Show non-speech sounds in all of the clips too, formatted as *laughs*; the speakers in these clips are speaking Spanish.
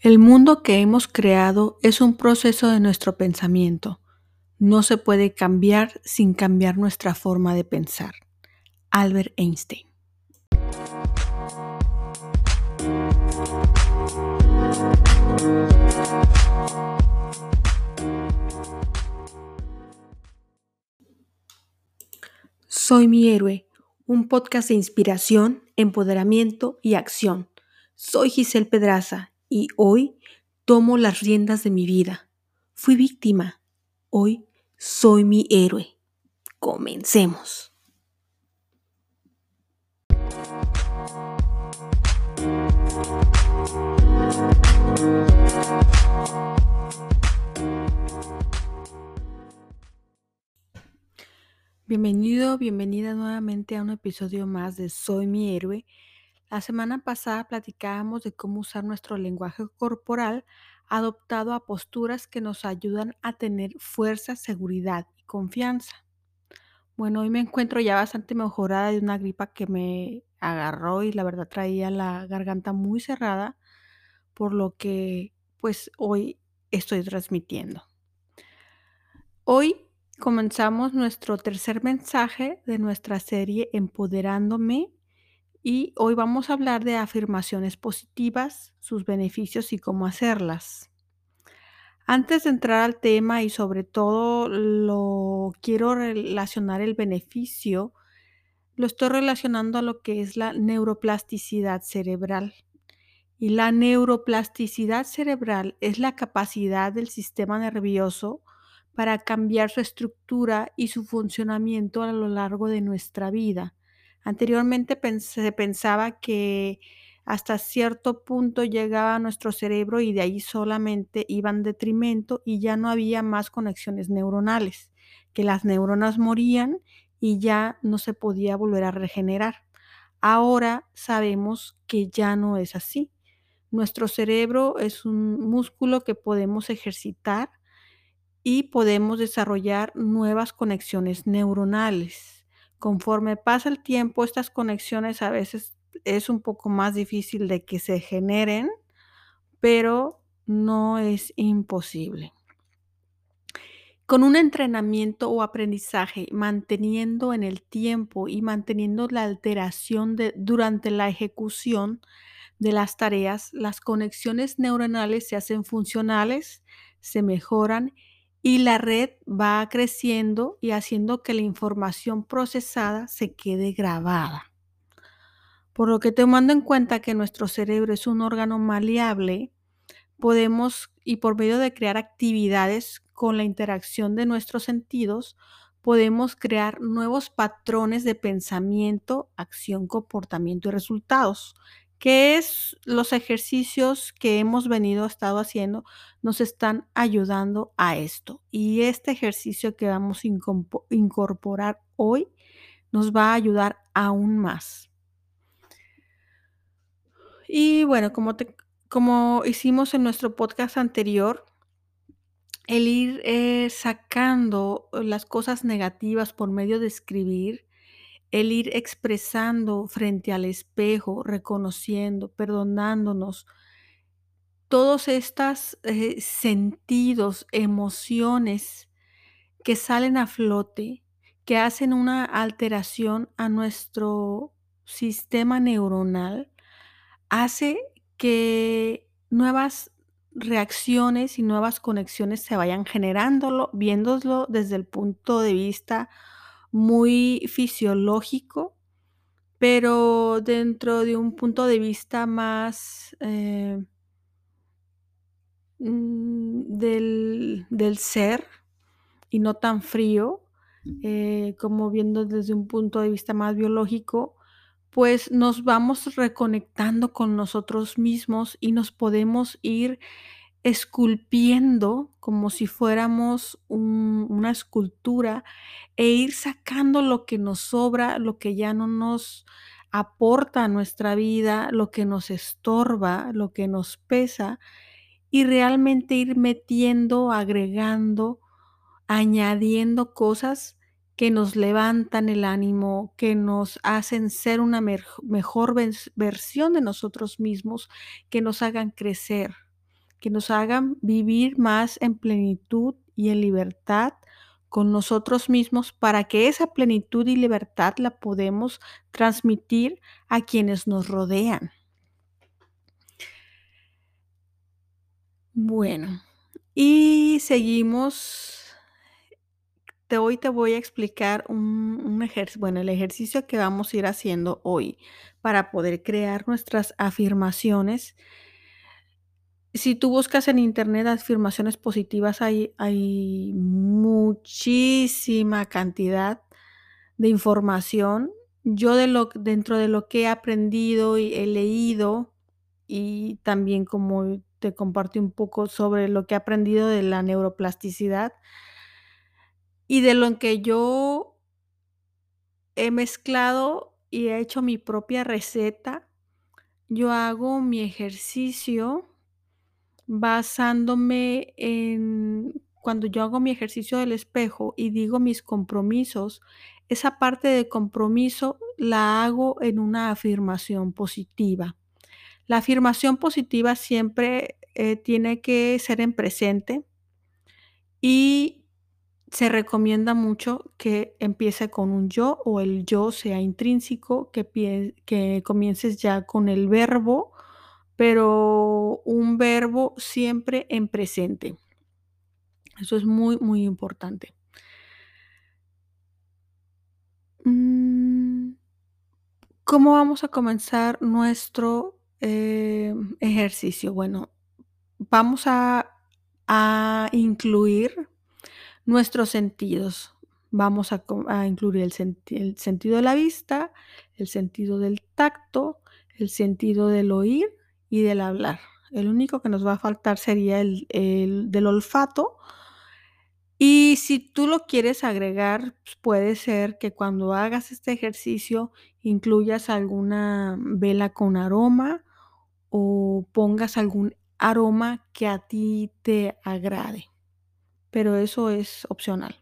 El mundo que hemos creado es un proceso de nuestro pensamiento. No se puede cambiar sin cambiar nuestra forma de pensar. Albert Einstein. Soy mi héroe, un podcast de inspiración, empoderamiento y acción. Soy Giselle Pedraza y hoy tomo las riendas de mi vida. Fui víctima, hoy soy mi héroe. Comencemos. Bienvenido, bienvenida nuevamente a un episodio más de Soy mi héroe. La semana pasada platicábamos de cómo usar nuestro lenguaje corporal adoptado a posturas que nos ayudan a tener fuerza, seguridad y confianza. Bueno, hoy me encuentro ya bastante mejorada de una gripa que me agarró y la verdad traía la garganta muy cerrada, por lo que pues hoy estoy transmitiendo. Hoy comenzamos nuestro tercer mensaje de nuestra serie Empoderándome y hoy vamos a hablar de afirmaciones positivas, sus beneficios y cómo hacerlas. Antes de entrar al tema y sobre todo lo quiero relacionar el beneficio, lo estoy relacionando a lo que es la neuroplasticidad cerebral. Y la neuroplasticidad cerebral es la capacidad del sistema nervioso para cambiar su estructura y su funcionamiento a lo largo de nuestra vida Anteriormente se pensaba que hasta cierto punto llegaba a nuestro cerebro y de ahí solamente iba en detrimento y ya no había más conexiones neuronales, que las neuronas morían y ya no se podía volver a regenerar. Ahora sabemos que ya no es así. Nuestro cerebro es un músculo que podemos ejercitar y podemos desarrollar nuevas conexiones neuronales. Conforme pasa el tiempo, estas conexiones a veces es un poco más difícil de que se generen, pero no es imposible. Con un entrenamiento o aprendizaje, manteniendo en el tiempo y manteniendo la alteración durante la ejecución de las tareas, las conexiones neuronales se hacen funcionales, se mejoran y la red va creciendo y haciendo que la información procesada se quede grabada. Por lo que tomando en cuenta que nuestro cerebro es un órgano maleable, podemos, y por medio de crear actividades con la interacción de nuestros sentidos, podemos crear nuevos patrones de pensamiento, acción, comportamiento y resultados que es los ejercicios que hemos venido estado haciendo nos están ayudando a esto. Y este ejercicio que vamos a incorporar hoy nos va a ayudar aún más. Y bueno, como, como hicimos en nuestro podcast anterior, el ir eh, sacando las cosas negativas por medio de escribir el ir expresando frente al espejo, reconociendo, perdonándonos, todos estos eh, sentidos, emociones que salen a flote, que hacen una alteración a nuestro sistema neuronal, hace que nuevas reacciones y nuevas conexiones se vayan generándolo, viéndolo desde el punto de vista muy fisiológico, pero dentro de un punto de vista más eh, mm, del, ser y no tan frío, eh, como viendo desde un punto de vista más biológico, pues nos vamos reconectando con nosotros mismos y nos podemos ir esculpiendo como si fuéramos una escultura e ir sacando lo que nos sobra, lo que ya no nos aporta a nuestra vida, lo que nos estorba, lo que nos pesa y realmente ir metiendo, agregando, añadiendo cosas que nos levantan el ánimo, que nos hacen ser una mejor versión de nosotros mismos, que nos hagan crecer, que nos hagan vivir más en plenitud y en libertad con nosotros mismos para que esa plenitud y libertad la podemos transmitir a quienes nos rodean. Bueno, y seguimos. Hoy te voy a explicar un, ejercicio, bueno, el ejercicio que vamos a ir haciendo hoy para poder crear nuestras afirmaciones. Si tú buscas en internet afirmaciones positivas, hay, hay muchísima cantidad de información. Yo de lo, dentro de lo que he aprendido y he leído y también como te compartí un poco sobre lo que he aprendido de la neuroplasticidad y de lo que yo he mezclado y he hecho mi propia receta. Yo hago mi ejercicio basándome en cuando yo hago mi ejercicio del espejo y digo mis compromisos, esa parte de compromiso la hago en una afirmación positiva. La afirmación positiva siempre eh, tiene que ser en presente y se recomienda mucho que empiece con un yo o el yo sea intrínseco, que, que comiences ya con el verbo, pero un verbo siempre en presente. Eso es muy, muy importante. Mm, ¿Cómo vamos a comenzar nuestro eh, ejercicio. Bueno, vamos a, incluir nuestros sentidos. Vamos a, incluir el, el, sentido de la vista, el sentido del tacto, el sentido del oír y del hablar. El único que nos va a faltar sería el, el del olfato. Y si tú lo quieres agregar, pues, puede ser que cuando hagas este ejercicio incluyas alguna vela con aroma o pongas algún aroma que a ti te agrade, pero eso es opcional.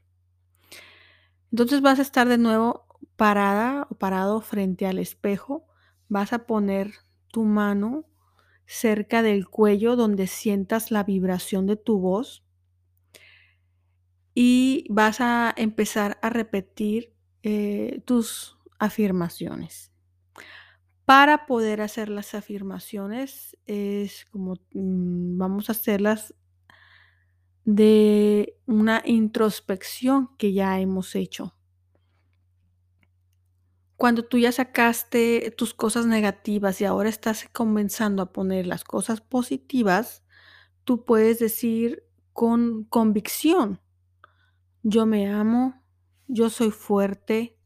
Entonces vas a estar de nuevo parada o parado frente al espejo, vas a poner tu mano cerca del cuello donde sientas la vibración de tu voz y vas a empezar a repetir eh, tus afirmaciones. Para poder hacer las afirmaciones es como mm, vamos a hacerlas de una introspección que ya hemos hecho. Cuando tú ya sacaste tus cosas negativas y ahora estás comenzando a poner las cosas positivas, tú puedes decir con convicción, yo me amo, yo soy fuerte,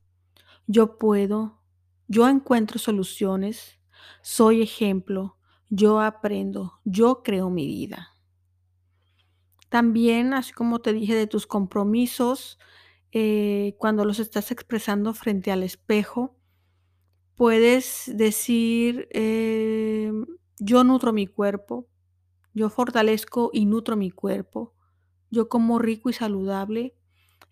yo puedo, yo encuentro soluciones, soy ejemplo, yo aprendo, yo creo mi vida. También, así como te dije de tus compromisos, eh, cuando los estás expresando frente al espejo, puedes decir, em, yo nutro mi cuerpo, yo fortalezco y nutro mi cuerpo, yo como rico y saludable.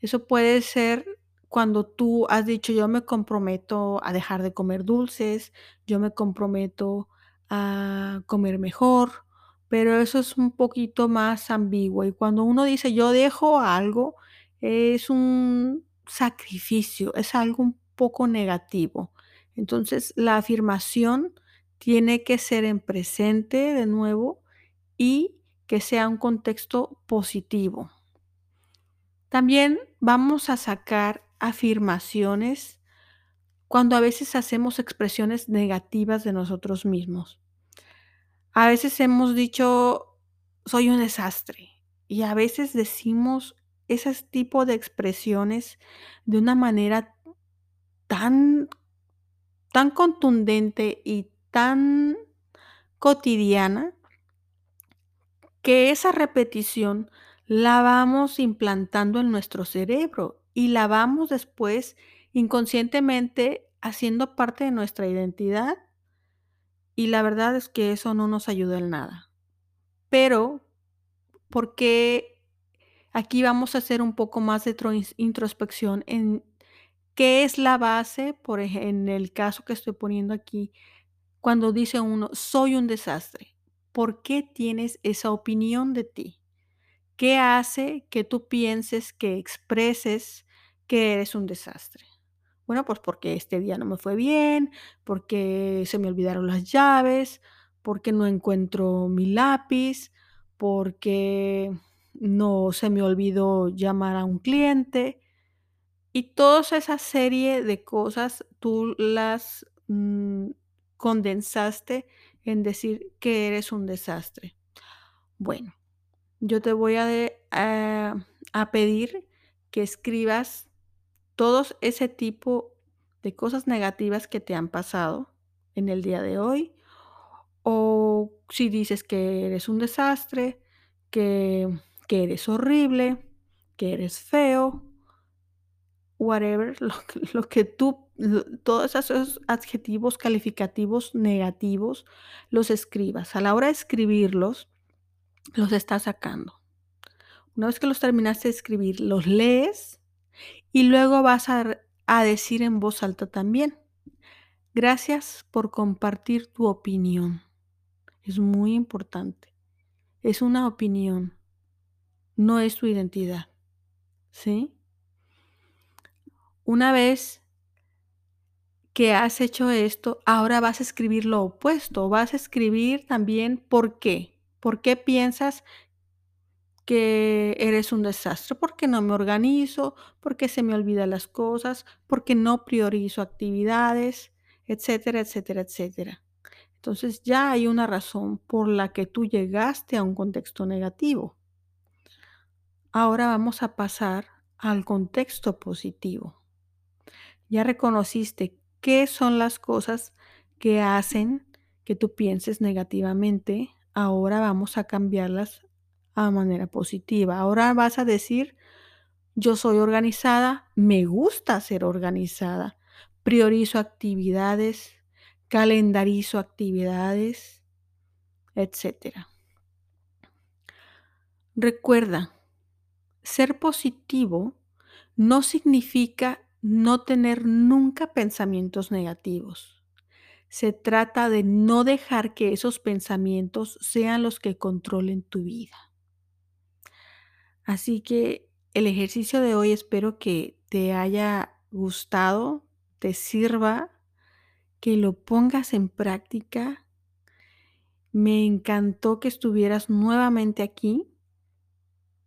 Eso puede ser cuando tú has dicho, yo me comprometo a dejar de comer dulces, yo me comprometo a comer mejor, pero eso es un poquito más ambiguo. Y cuando uno dice, yo dejo algo, es un sacrificio, es algo un poco negativo. Entonces, la afirmación tiene que ser en presente de nuevo y que sea un contexto positivo. También vamos a sacar afirmaciones cuando a veces hacemos expresiones negativas de nosotros mismos. A veces hemos dicho, soy un desastre. Y a veces decimos ese tipo de expresiones de una manera tan, tan contundente y tan cotidiana que esa repetición la vamos implantando en nuestro cerebro y la vamos después inconscientemente haciendo parte de nuestra identidad y la verdad es que eso no nos ayuda en nada. Pero, ¿por qué Aquí vamos a hacer un poco más de introspección en qué es la base, por ejemplo, en el caso que estoy poniendo aquí, cuando dice uno, soy un desastre. ¿Por qué tienes esa opinión de ti? ¿Qué hace que tú pienses, que expreses que eres un desastre? Bueno, pues porque este día no me fue bien, porque se me olvidaron las llaves, porque no encuentro mi lápiz, porque no se me olvidó llamar a un cliente. Y toda esa serie de cosas tú las mm, condensaste en decir que eres un desastre. Bueno, yo te voy a, a pedir que escribas todos ese tipo de cosas negativas que te han pasado en el día de hoy. O si dices que eres un desastre, que, que eres horrible, que eres feo, whatever, *laughs* lo, que tú, todos esos adjetivos calificativos negativos, los escribas. A la hora de escribirlos, los estás sacando. Una vez que los terminaste de escribir, los lees y luego vas a decir en voz alta también. Gracias por compartir tu opinión. Es muy importante. Es una opinión. No es tu identidad. ¿Sí? Una vez que has hecho esto, ahora vas a escribir lo opuesto. Vas a escribir también por qué. ¿Por qué piensas que eres un desastre, porque no me organizo, porque se me olvidan las cosas, porque no priorizo actividades, etcétera, etcétera, etcétera. Entonces ya hay una razón por la que tú llegaste a un contexto negativo. Ahora vamos a pasar al contexto positivo. Ya reconociste qué son las cosas que hacen que tú pienses negativamente. Ahora vamos a cambiarlas a manera positiva. Ahora vas a decir, yo soy organizada, me gusta ser organizada, priorizo actividades, calendarizo actividades, etc. Recuerda, ser positivo no significa no tener nunca pensamientos negativos. Se trata de no dejar que esos pensamientos sean los que controlen tu vida. Así que el ejercicio de hoy espero que te haya gustado, te sirva, que lo pongas en práctica. Me encantó que estuvieras nuevamente aquí.